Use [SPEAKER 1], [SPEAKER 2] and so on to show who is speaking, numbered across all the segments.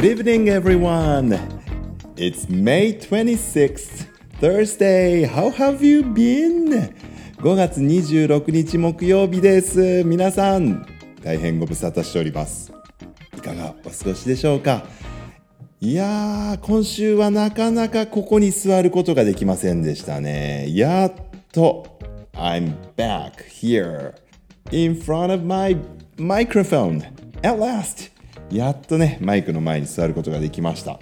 [SPEAKER 1] Good evening, everyone. It's May 26th, Thursday. How have you been? 5月26日木曜日です。皆さん、大変ご無沙汰しております。いかがお過ごしでしょうかいやー、今週はなかなかここに座ることができませんでしたね。やっと、I'm back here in front of my microphone at last. やっとね、マイクの前に座ることができました。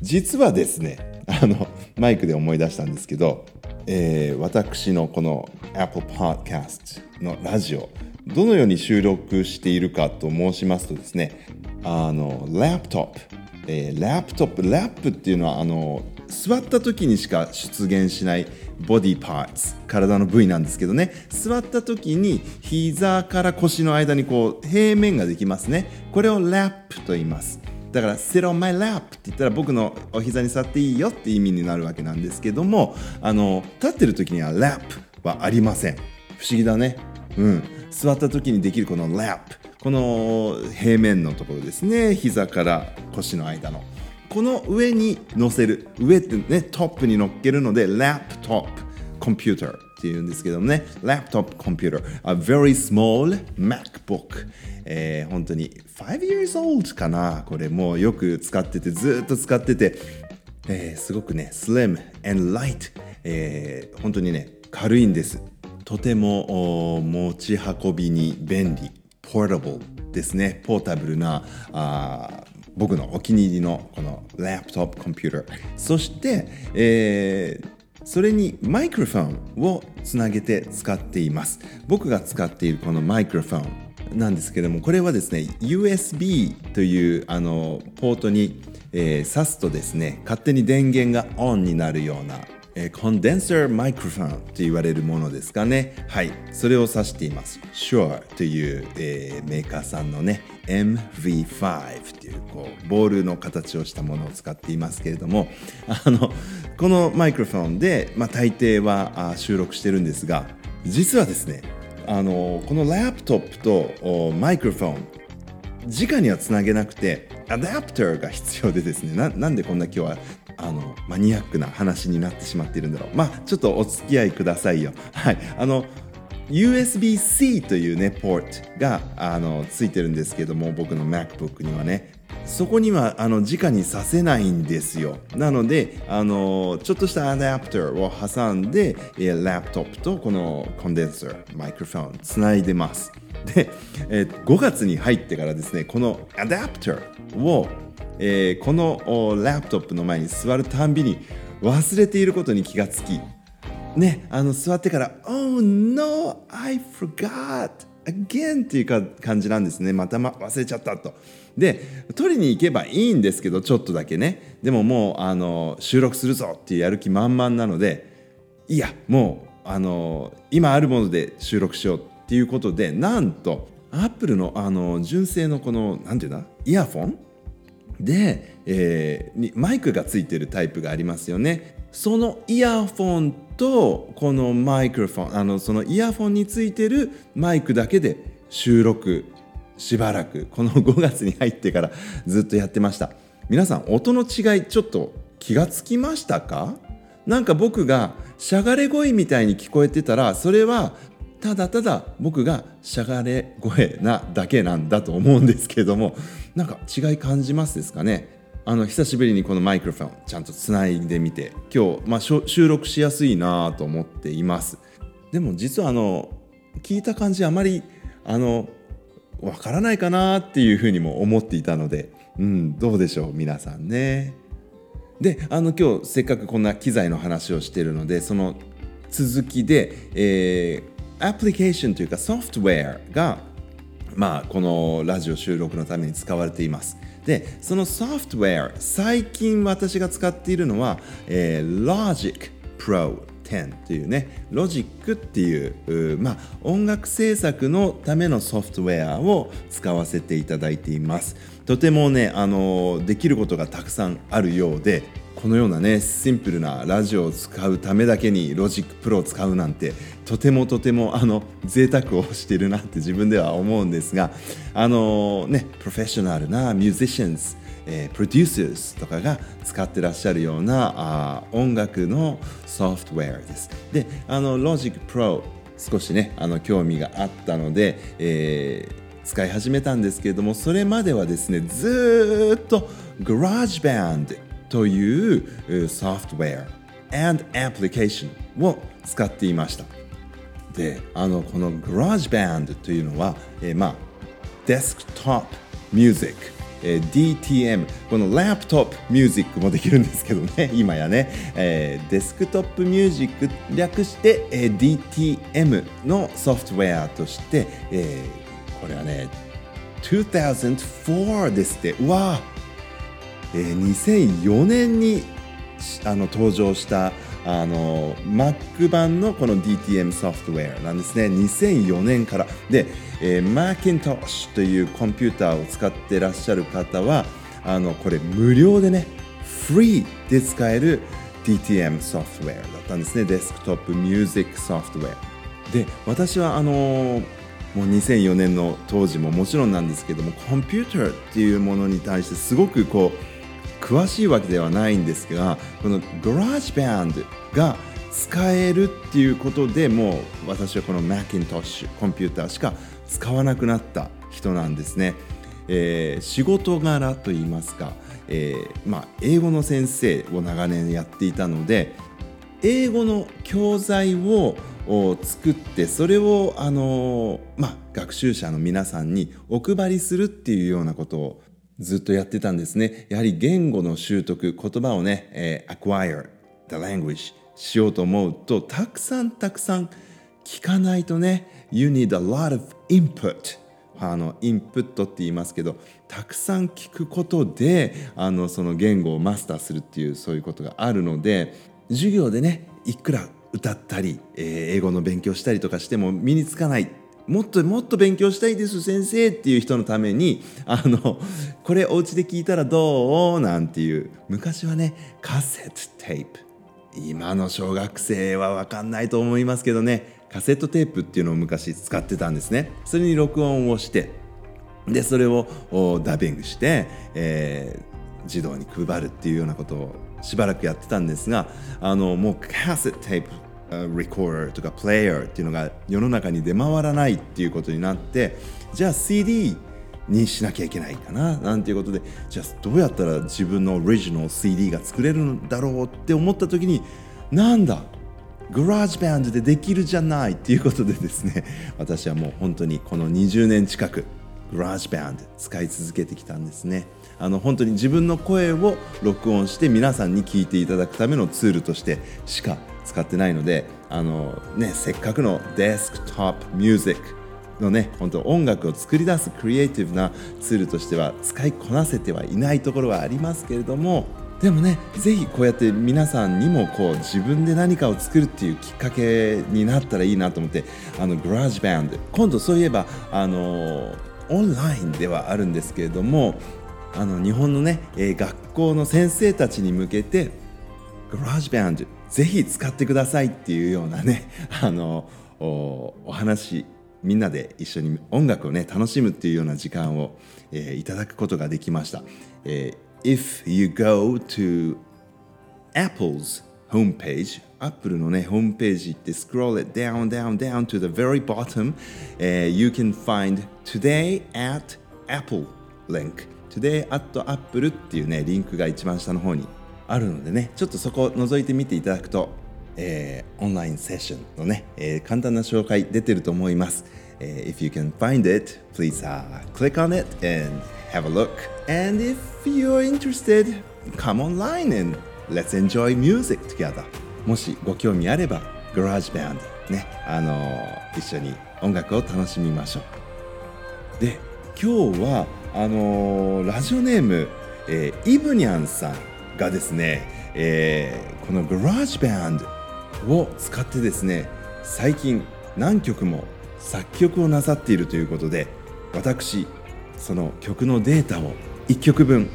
[SPEAKER 1] 実はですね、あの、マイクで思い出したんですけど、えー私のこの Apple Podcast のラジオ、どのように収録しているかと申しますとですね、あの、ラップトップ、えーラップトップ、ラップっていうのは、あの、座った時にしか出現しないボディパーツ体の部位なんですけどね。座った時に膝から腰の間にこう平面ができますね。これをラップと言います。だから sit on my lap って言ったら僕のお膝に座っていいよって意味になるわけなんですけどもあの立ってる時にはラップはありません。不思議だね。うん。座った時にできるこのラップこの平面のところですね。膝から腰の間の。この上に乗せる。上ってねトップに乗っけるのでラップトップコンピューターっていうんですけどもね。ラップトップコンピューター A very small MacBook. えー本当に5 years old かな。これもうよく使っててずっと使ってて、えーすごくね slim and light、えー本当にね軽いんです。とても持ち運びに便利。Portable ですね。ポータブルなあ僕のお気に入りのこのラップトップコンピューターそして、えーそれにマイクロフォンをつなげて使っています。僕が使っているこのマイクロフォンなんですけどもこれはですね USB というあのポートに、えー挿すとですね勝手に電源がオンになるようなえーコンデンサーマイクロフォンと言われるものですかね。はい、それを指しています。Sure という、えーメーカーさんのね、MV5 というこうボールの形をしたものを使っていますけれども、あのこのマイクロフォンで、まあ、大抵は収録してるんですが、実はですね、あのこのラップトップとマイクロフォン直にはつなげなくてアダプターが必要でですねななんでこんな今日はあのマニアックな話になってしまっているんだろう。まあちょっとお付き合いくださいよ。はい。あの USB-C というねポートがあのついてるんですけども僕の MacBook にはね。そこにはあの直にさせないんですよ。なのであのちょっとしたアダプターを挟んでえーラップトップとこのコンデンサーマイクロフォンつないでます。で、えー5月に入ってからですねこのアダプターを、えーこのラップトップの前に座るたんびに忘れていることに気がつきねあの座ってから「Oh no I forgot again」っていうか感じなんですね。また、ま、忘れちゃったと。で取りに行けばいいんですけどちょっとだけね。でももうあの収録するぞっていうやる気満々なのでいやもうあの今あるもので収録しようっていうことでなんとアップルのあの純正のこのなんていうんだイヤフォン？で、えーにマイクがついてるタイプがありますよね。そのイヤフォンとこのマイクロフォンあのそのイヤフォンについてるマイクだけで収録しばらくこの5月に入ってからずっとやってました。皆さん音の違いちょっと気がつきましたか？なんか僕がしゃがれ声みたいに聞こえてたらそれはただただ僕がしゃがれ声なだけなんだと思うんですけれどもなんか違い感じますですかね？あの久しぶりにこのマイクロフォンちゃんとつないでみて今日、まあ、収録しやすいなと思っていますでも実はあの聞いた感じあまりあのわからないかなっていうふうにも思っていたので、うん、どうでしょう皆さんね。であの今日せっかくこんな機材の話をしてるのでその続きで、えー、アプリケーションというかソフトウェアが、まあ、このラジオ収録のために使われています。でそのソフトウェア最近私が使っているのは、えー、Logic Pro 10というね Logic っていうまあ、音楽制作のためのソフトウェアを使わせていただいていますとてもねあのできることがたくさんあるようでこのようなねシンプルなラジオを使うためだけに Logic Pro を使うなんてとてもとてもあの贅沢をしてるなって自分では思うんですがあのねプロフェッショナルなミュージシャンズえ、プロデューサーズとかが使ってらっしゃるようなあ音楽のソフトウェアです。で、あの Logic Pro 少しねあの興味があったので、えー、使い始めたんですけれどもそれまではですねずっと GarageBand というソフトウェア and application を使っていました。であのこの GarageBand というのは、えー、まあデスクトップミュージックえ、DTM このラップトップミュージックもできるんですけどね 今やね、えー、デスクトップミュージック略して、えー、DTM のソフトウェアとして、えー、これはね2004ですって。うわえー、2004年にあの登場したあの Mac 版のこの DTM ソフトウェアなんですね。2004年から。で、えー、Macintosh というコンピューターを使ってらっしゃる方はあのこれ無料でねフリーで使える DTM ソフトウェアだったんですね。デスクトップミュージックソフトウェア。で私はあのもう2004年の当時ももちろんなんですけどもコンピューターっていうものに対してすごくこう詳しいわけではないんですがこの GarageBand が使えるっていうことでもう私はこの Macintosh コンピューターしか使わなくなった人なんですね、えー、仕事柄といいますか、えー、まあ、英語の先生を長年やっていたので英語の教材を作ってそれをあの、まあ、学習者の皆さんにお配りするっていうようなことをずっとやってたんですね。やはり言語の習得、言葉をね、えー、acquire the language しようと思うと、たくさんたくさん聞かないとね、you need a lot of input あのインプットって言いますけどたくさん聞くことであのその言語をマスターするっていうそういうことがあるので授業でねいくら歌ったり、えー、英語の勉強したりとかしても身につかないもっともっと勉強したいです先生っていう人のためにあの これお家で聞いたらどうなんていう昔はねカセットテープ。今の小学生は分かんないと思いますけどねカセットテープっていうのを昔使ってたんですね。それに録音をしてでそれをダビングして、えー、児童に配るっていうようなことをしばらくやってたんですがあのもうカセットテープレコーダーとかプレイヤーっていうのが世の中に出回らないっていうことになってじゃあ CD にしなきゃいけないかななんていうことでじゃあどうやったら自分のオリジナル CD が作れるんだろうって思った時になんだグラージバンドでできるじゃないっていうことでですね 私はもう本当にこの20年近くグラージバンド使い続けてきたんですね。あの本当に自分の声を録音して皆さんに聞いていただくためのツールとしてしか使ってないのであの、ね、せっかくのデスクトップミュージックのね本当音楽を作り出すクリエイティブなツールとしては使いこなせてはいないところはありますけれどもでもねぜひこうやって皆さんにもこう自分で何かを作るっていうきっかけになったらいいなと思ってあのグラージバンド今度そういえばあのオンラインではあるんですけれどもあの日本のね、えー、学校の先生たちに向けてグラージバンドぜひ使ってくださいっていうようなねあのお話みんなで一緒に音楽をね楽しむっていうような時間を、えー、いただくことができました、えー、If you go to Apple's homepage アップルのねホームページって scroll it down down down to the very bottom、uh, you can find today at Apple link today at Apple っていうねリンクが一番下の方にあるのでねちょっとそこを覗いてみていただくと、えー、オンラインセッションのね、えー、簡単な紹介出てると思います、えー、If you can find it please、uh, click on it and have a look and if you're interested come online and let's enjoy music together もしご興味あれば GarageBand ねあのー、一緒に音楽を楽しみましょうで今日はあのー、ラジオネーム、えー、イブニャンさんがですね、えー、この GarageBand を使ってですね最近何曲も作曲をなさっているということで私その曲のデータを1曲分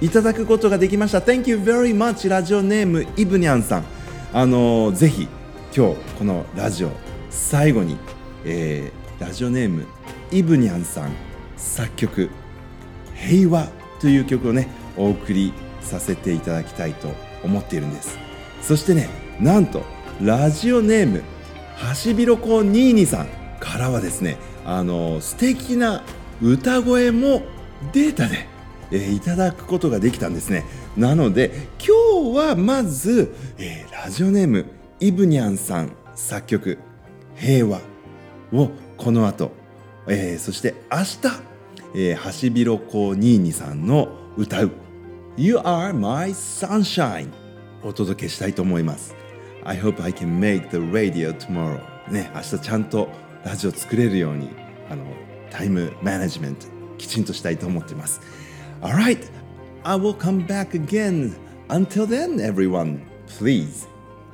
[SPEAKER 1] いただくことができました。Thank you very much ラジオネームイブニャンさん。あのー、ぜひ今日このラジオ最後に、えー、ラジオネームイブニャンさん作曲「平和」という曲をねお送りさせていただきたいと思っているんです。そしてねなんとラジオネームはしびろこニーニさんからはですねあの素敵な歌声もデータで、え、いただくことができたんですね。なので今日はまず、えー、ラジオネームイブニャンさん作曲「平和」をこの後、えー、そして明日、えー、ハシビロコーニーニさんの歌う「You are my sunshine」お届けしたいと思います I hope I can make the radio tomorrow ね明日ちゃんとラジオ作れるようにあのタイムマネジメントきちんとしたいと思っています Alright I will come back again until then everyone please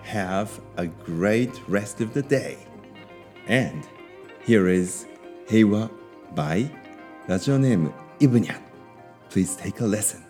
[SPEAKER 1] have a great rest of the day and here is Heiwa by ラジオネームイブニャ Please take a lesson